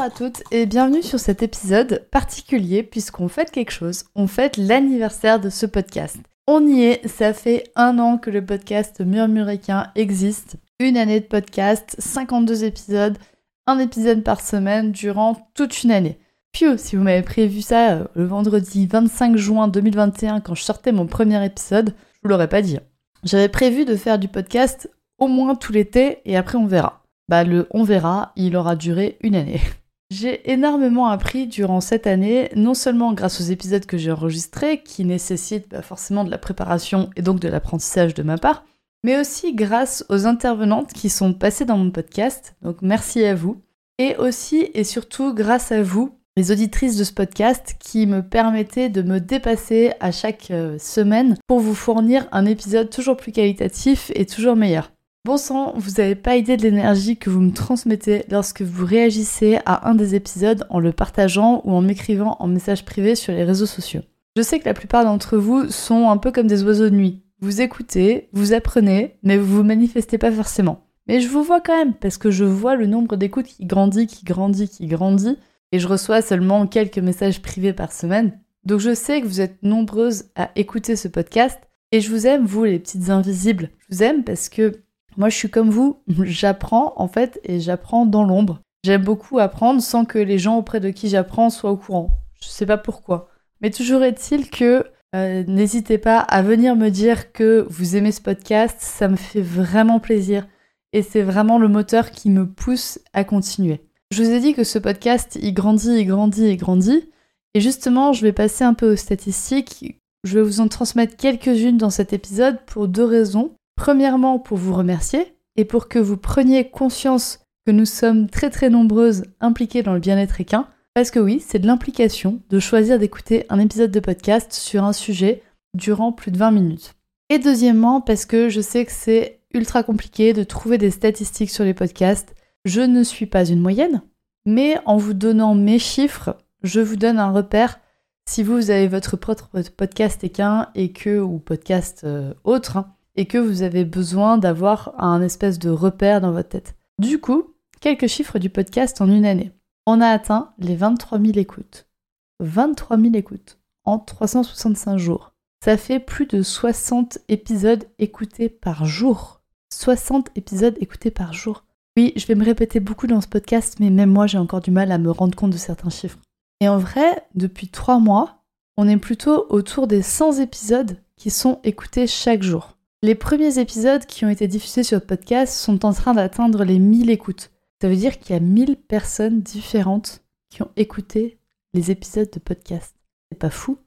Bonjour à toutes et bienvenue sur cet épisode particulier puisqu'on fête quelque chose. On fête l'anniversaire de ce podcast. On y est, ça fait un an que le podcast Murmuréquin existe. Une année de podcast, 52 épisodes, un épisode par semaine durant toute une année. Puis, si vous m'avez prévu ça euh, le vendredi 25 juin 2021 quand je sortais mon premier épisode, je vous l'aurais pas dit. J'avais prévu de faire du podcast au moins tout l'été et après on verra. Bah le on verra, il aura duré une année. J'ai énormément appris durant cette année, non seulement grâce aux épisodes que j'ai enregistrés, qui nécessitent bah, forcément de la préparation et donc de l'apprentissage de ma part, mais aussi grâce aux intervenantes qui sont passées dans mon podcast, donc merci à vous, et aussi et surtout grâce à vous, les auditrices de ce podcast, qui me permettaient de me dépasser à chaque euh, semaine pour vous fournir un épisode toujours plus qualitatif et toujours meilleur. Bon sang, vous n'avez pas idée de l'énergie que vous me transmettez lorsque vous réagissez à un des épisodes en le partageant ou en m'écrivant en message privé sur les réseaux sociaux. Je sais que la plupart d'entre vous sont un peu comme des oiseaux de nuit. Vous écoutez, vous apprenez, mais vous vous manifestez pas forcément. Mais je vous vois quand même, parce que je vois le nombre d'écoutes qui grandit, qui grandit, qui grandit, et je reçois seulement quelques messages privés par semaine. Donc je sais que vous êtes nombreuses à écouter ce podcast, et je vous aime, vous les petites invisibles. Je vous aime parce que moi, je suis comme vous, j'apprends en fait et j'apprends dans l'ombre. J'aime beaucoup apprendre sans que les gens auprès de qui j'apprends soient au courant. Je sais pas pourquoi. Mais toujours est-il que euh, n'hésitez pas à venir me dire que vous aimez ce podcast, ça me fait vraiment plaisir et c'est vraiment le moteur qui me pousse à continuer. Je vous ai dit que ce podcast, il grandit, il grandit, il grandit. Et justement, je vais passer un peu aux statistiques. Je vais vous en transmettre quelques-unes dans cet épisode pour deux raisons. Premièrement, pour vous remercier et pour que vous preniez conscience que nous sommes très très nombreuses impliquées dans le bien-être équin. Parce que oui, c'est de l'implication de choisir d'écouter un épisode de podcast sur un sujet durant plus de 20 minutes. Et deuxièmement, parce que je sais que c'est ultra compliqué de trouver des statistiques sur les podcasts. Je ne suis pas une moyenne, mais en vous donnant mes chiffres, je vous donne un repère si vous avez votre propre podcast équin et que, ou podcast euh, autre, hein, et que vous avez besoin d'avoir un espèce de repère dans votre tête. Du coup, quelques chiffres du podcast en une année. On a atteint les 23 000 écoutes. 23 000 écoutes en 365 jours. Ça fait plus de 60 épisodes écoutés par jour. 60 épisodes écoutés par jour. Oui, je vais me répéter beaucoup dans ce podcast, mais même moi j'ai encore du mal à me rendre compte de certains chiffres. Et en vrai, depuis 3 mois, on est plutôt autour des 100 épisodes qui sont écoutés chaque jour. Les premiers épisodes qui ont été diffusés sur le podcast sont en train d'atteindre les 1000 écoutes. Ça veut dire qu'il y a 1000 personnes différentes qui ont écouté les épisodes de podcast. C'est pas fou?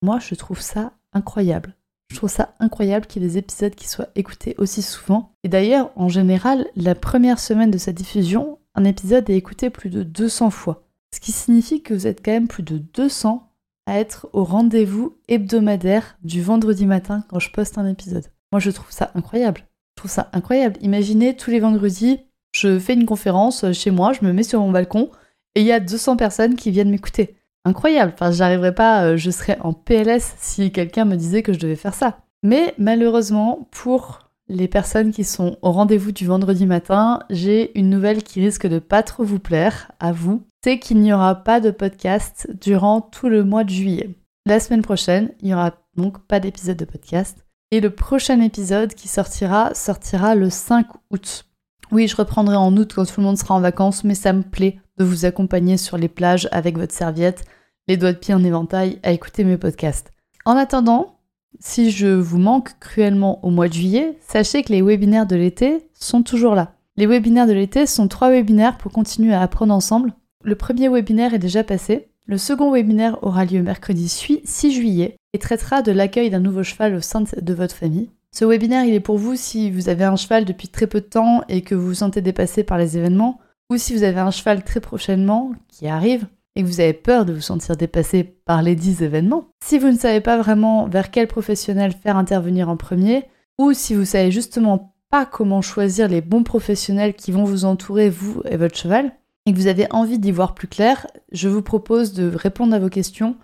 Moi, je trouve ça incroyable. Je trouve ça incroyable qu'il y ait des épisodes qui soient écoutés aussi souvent. Et d'ailleurs, en général, la première semaine de sa diffusion, un épisode est écouté plus de 200 fois. Ce qui signifie que vous êtes quand même plus de 200 à être au rendez-vous hebdomadaire du vendredi matin quand je poste un épisode. Moi, je trouve ça incroyable. Je trouve ça incroyable. Imaginez tous les vendredis, je fais une conférence chez moi, je me mets sur mon balcon et il y a 200 personnes qui viennent m'écouter. Incroyable. Enfin, j'arriverais pas, euh, je serais en PLS si quelqu'un me disait que je devais faire ça. Mais malheureusement, pour les personnes qui sont au rendez-vous du vendredi matin, j'ai une nouvelle qui risque de pas trop vous plaire, à vous. C'est qu'il n'y aura pas de podcast durant tout le mois de juillet. La semaine prochaine, il n'y aura donc pas d'épisode de podcast. Et le prochain épisode qui sortira sortira le 5 août. Oui, je reprendrai en août quand tout le monde sera en vacances, mais ça me plaît de vous accompagner sur les plages avec votre serviette, les doigts de pied en éventail, à écouter mes podcasts. En attendant, si je vous manque cruellement au mois de juillet, sachez que les webinaires de l'été sont toujours là. Les webinaires de l'été sont trois webinaires pour continuer à apprendre ensemble. Le premier webinaire est déjà passé. Le second webinaire aura lieu mercredi 6 juillet et traitera de l'accueil d'un nouveau cheval au sein de votre famille. Ce webinaire, il est pour vous si vous avez un cheval depuis très peu de temps et que vous vous sentez dépassé par les événements, ou si vous avez un cheval très prochainement qui arrive et que vous avez peur de vous sentir dépassé par les 10 événements. Si vous ne savez pas vraiment vers quel professionnel faire intervenir en premier, ou si vous savez justement pas comment choisir les bons professionnels qui vont vous entourer, vous et votre cheval, et que vous avez envie d'y voir plus clair, je vous propose de répondre à vos questions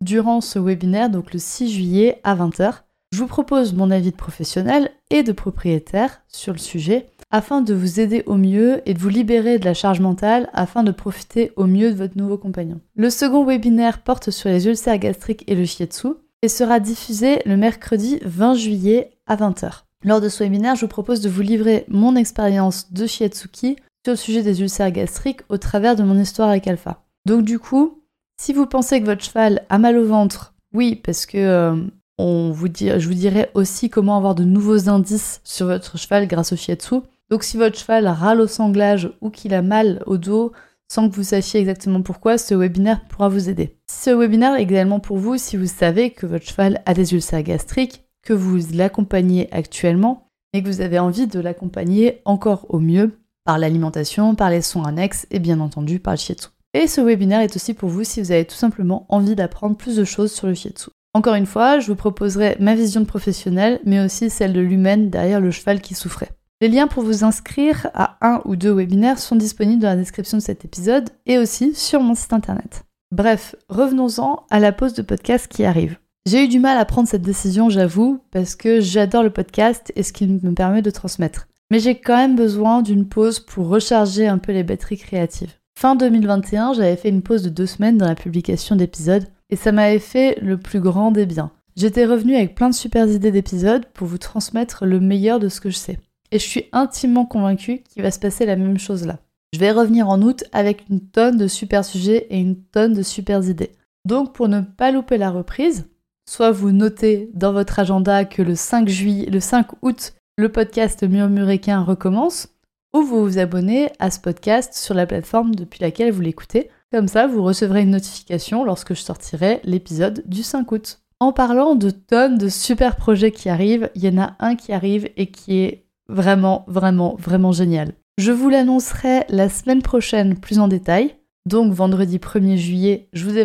durant ce webinaire, donc le 6 juillet à 20h. Je vous propose mon avis de professionnel et de propriétaire sur le sujet afin de vous aider au mieux et de vous libérer de la charge mentale afin de profiter au mieux de votre nouveau compagnon. Le second webinaire porte sur les ulcères gastriques et le shiatsu et sera diffusé le mercredi 20 juillet à 20h. Lors de ce webinaire, je vous propose de vous livrer mon expérience de shiatsuki sur le sujet des ulcères gastriques au travers de mon histoire avec Alpha. Donc du coup, si vous pensez que votre cheval a mal au ventre, oui, parce que euh, je vous dirai aussi comment avoir de nouveaux indices sur votre cheval grâce au shiatsu. Donc si votre cheval râle au sanglage ou qu'il a mal au dos sans que vous sachiez exactement pourquoi, ce webinaire pourra vous aider. Ce webinaire est également pour vous si vous savez que votre cheval a des ulcères gastriques, que vous l'accompagnez actuellement et que vous avez envie de l'accompagner encore au mieux par l'alimentation, par les soins annexes et bien entendu par le shiatsu. Et ce webinaire est aussi pour vous si vous avez tout simplement envie d'apprendre plus de choses sur le shiatsu. Encore une fois, je vous proposerai ma vision de professionnel, mais aussi celle de l'humaine derrière le cheval qui souffrait. Les liens pour vous inscrire à un ou deux webinaires sont disponibles dans la description de cet épisode et aussi sur mon site internet. Bref, revenons-en à la pause de podcast qui arrive. J'ai eu du mal à prendre cette décision, j'avoue, parce que j'adore le podcast et ce qu'il me permet de transmettre. Mais j'ai quand même besoin d'une pause pour recharger un peu les batteries créatives. Fin 2021, j'avais fait une pause de deux semaines dans la publication d'épisodes et ça m'avait fait le plus grand des biens. J'étais revenue avec plein de super idées d'épisodes pour vous transmettre le meilleur de ce que je sais. Et je suis intimement convaincue qu'il va se passer la même chose là. Je vais revenir en août avec une tonne de super sujets et une tonne de super idées. Donc pour ne pas louper la reprise, soit vous notez dans votre agenda que le 5 juillet, le 5 août, le podcast Murmuréquin recommence, ou vous vous abonnez à ce podcast sur la plateforme depuis laquelle vous l'écoutez. Comme ça, vous recevrez une notification lorsque je sortirai l'épisode du 5 août. En parlant de tonnes de super projets qui arrivent, il y en a un qui arrive et qui est Vraiment, vraiment, vraiment génial. Je vous l'annoncerai la semaine prochaine plus en détail. Donc vendredi 1er juillet, je vous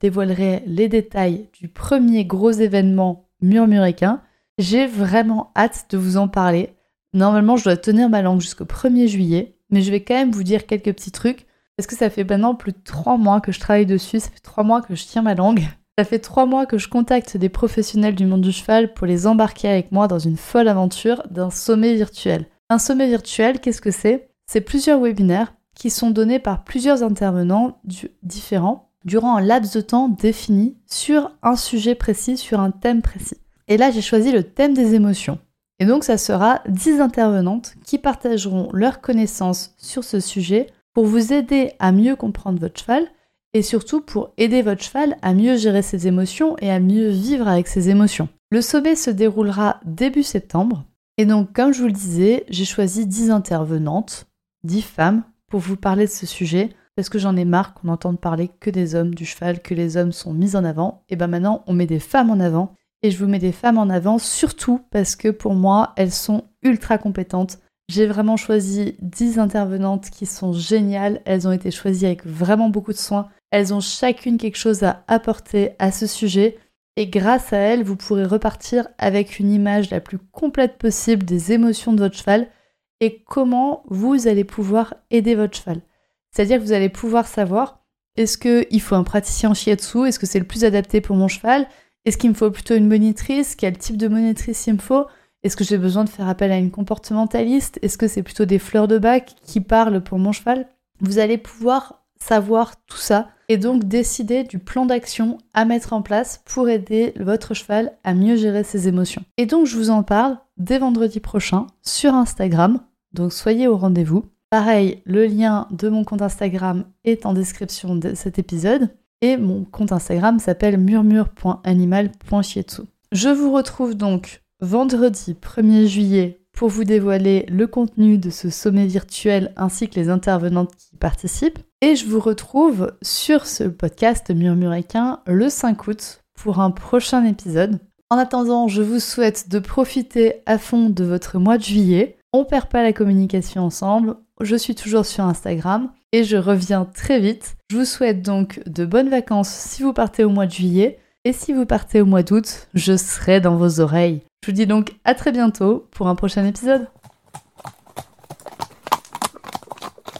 dévoilerai les détails du premier gros événement murmuréquin. J'ai vraiment hâte de vous en parler. Normalement, je dois tenir ma langue jusqu'au 1er juillet, mais je vais quand même vous dire quelques petits trucs parce que ça fait maintenant plus de 3 mois que je travaille dessus, ça fait 3 mois que je tiens ma langue. Ça fait trois mois que je contacte des professionnels du monde du cheval pour les embarquer avec moi dans une folle aventure d'un sommet virtuel. Un sommet virtuel, qu'est-ce que c'est? C'est plusieurs webinaires qui sont donnés par plusieurs intervenants différents durant un laps de temps défini sur un sujet précis, sur un thème précis. Et là, j'ai choisi le thème des émotions. Et donc, ça sera 10 intervenantes qui partageront leurs connaissances sur ce sujet pour vous aider à mieux comprendre votre cheval, et surtout pour aider votre cheval à mieux gérer ses émotions et à mieux vivre avec ses émotions. Le sommet se déroulera début septembre et donc comme je vous le disais, j'ai choisi 10 intervenantes, 10 femmes pour vous parler de ce sujet parce que j'en ai marre qu'on entende parler que des hommes du cheval, que les hommes sont mis en avant. Et ben maintenant, on met des femmes en avant et je vous mets des femmes en avant surtout parce que pour moi, elles sont ultra compétentes j'ai vraiment choisi 10 intervenantes qui sont géniales. Elles ont été choisies avec vraiment beaucoup de soin. Elles ont chacune quelque chose à apporter à ce sujet. Et grâce à elles, vous pourrez repartir avec une image la plus complète possible des émotions de votre cheval et comment vous allez pouvoir aider votre cheval. C'est-à-dire que vous allez pouvoir savoir est-ce qu'il faut un praticien en shiatsu Est-ce que c'est le plus adapté pour mon cheval? Est-ce qu'il me faut plutôt une monitrice? Quel type de monitrice il me faut? Est-ce que j'ai besoin de faire appel à une comportementaliste? Est-ce que c'est plutôt des fleurs de bac qui parlent pour mon cheval? Vous allez pouvoir savoir tout ça et donc décider du plan d'action à mettre en place pour aider votre cheval à mieux gérer ses émotions. Et donc je vous en parle dès vendredi prochain sur Instagram, donc soyez au rendez-vous. Pareil, le lien de mon compte Instagram est en description de cet épisode et mon compte Instagram s'appelle murmure.animal.chietsu. Je vous retrouve donc vendredi 1er juillet pour vous dévoiler le contenu de ce sommet virtuel ainsi que les intervenantes qui participent. Et je vous retrouve sur ce podcast Murmuréquin le 5 août pour un prochain épisode. En attendant, je vous souhaite de profiter à fond de votre mois de juillet. On perd pas la communication ensemble, je suis toujours sur Instagram et je reviens très vite. Je vous souhaite donc de bonnes vacances si vous partez au mois de juillet. Et si vous partez au mois d'août, je serai dans vos oreilles. Je vous dis donc à très bientôt pour un prochain épisode.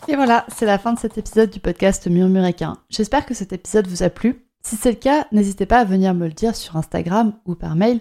Et voilà, c'est la fin de cet épisode du podcast Murmuréquin. J'espère que cet épisode vous a plu. Si c'est le cas, n'hésitez pas à venir me le dire sur Instagram ou par mail.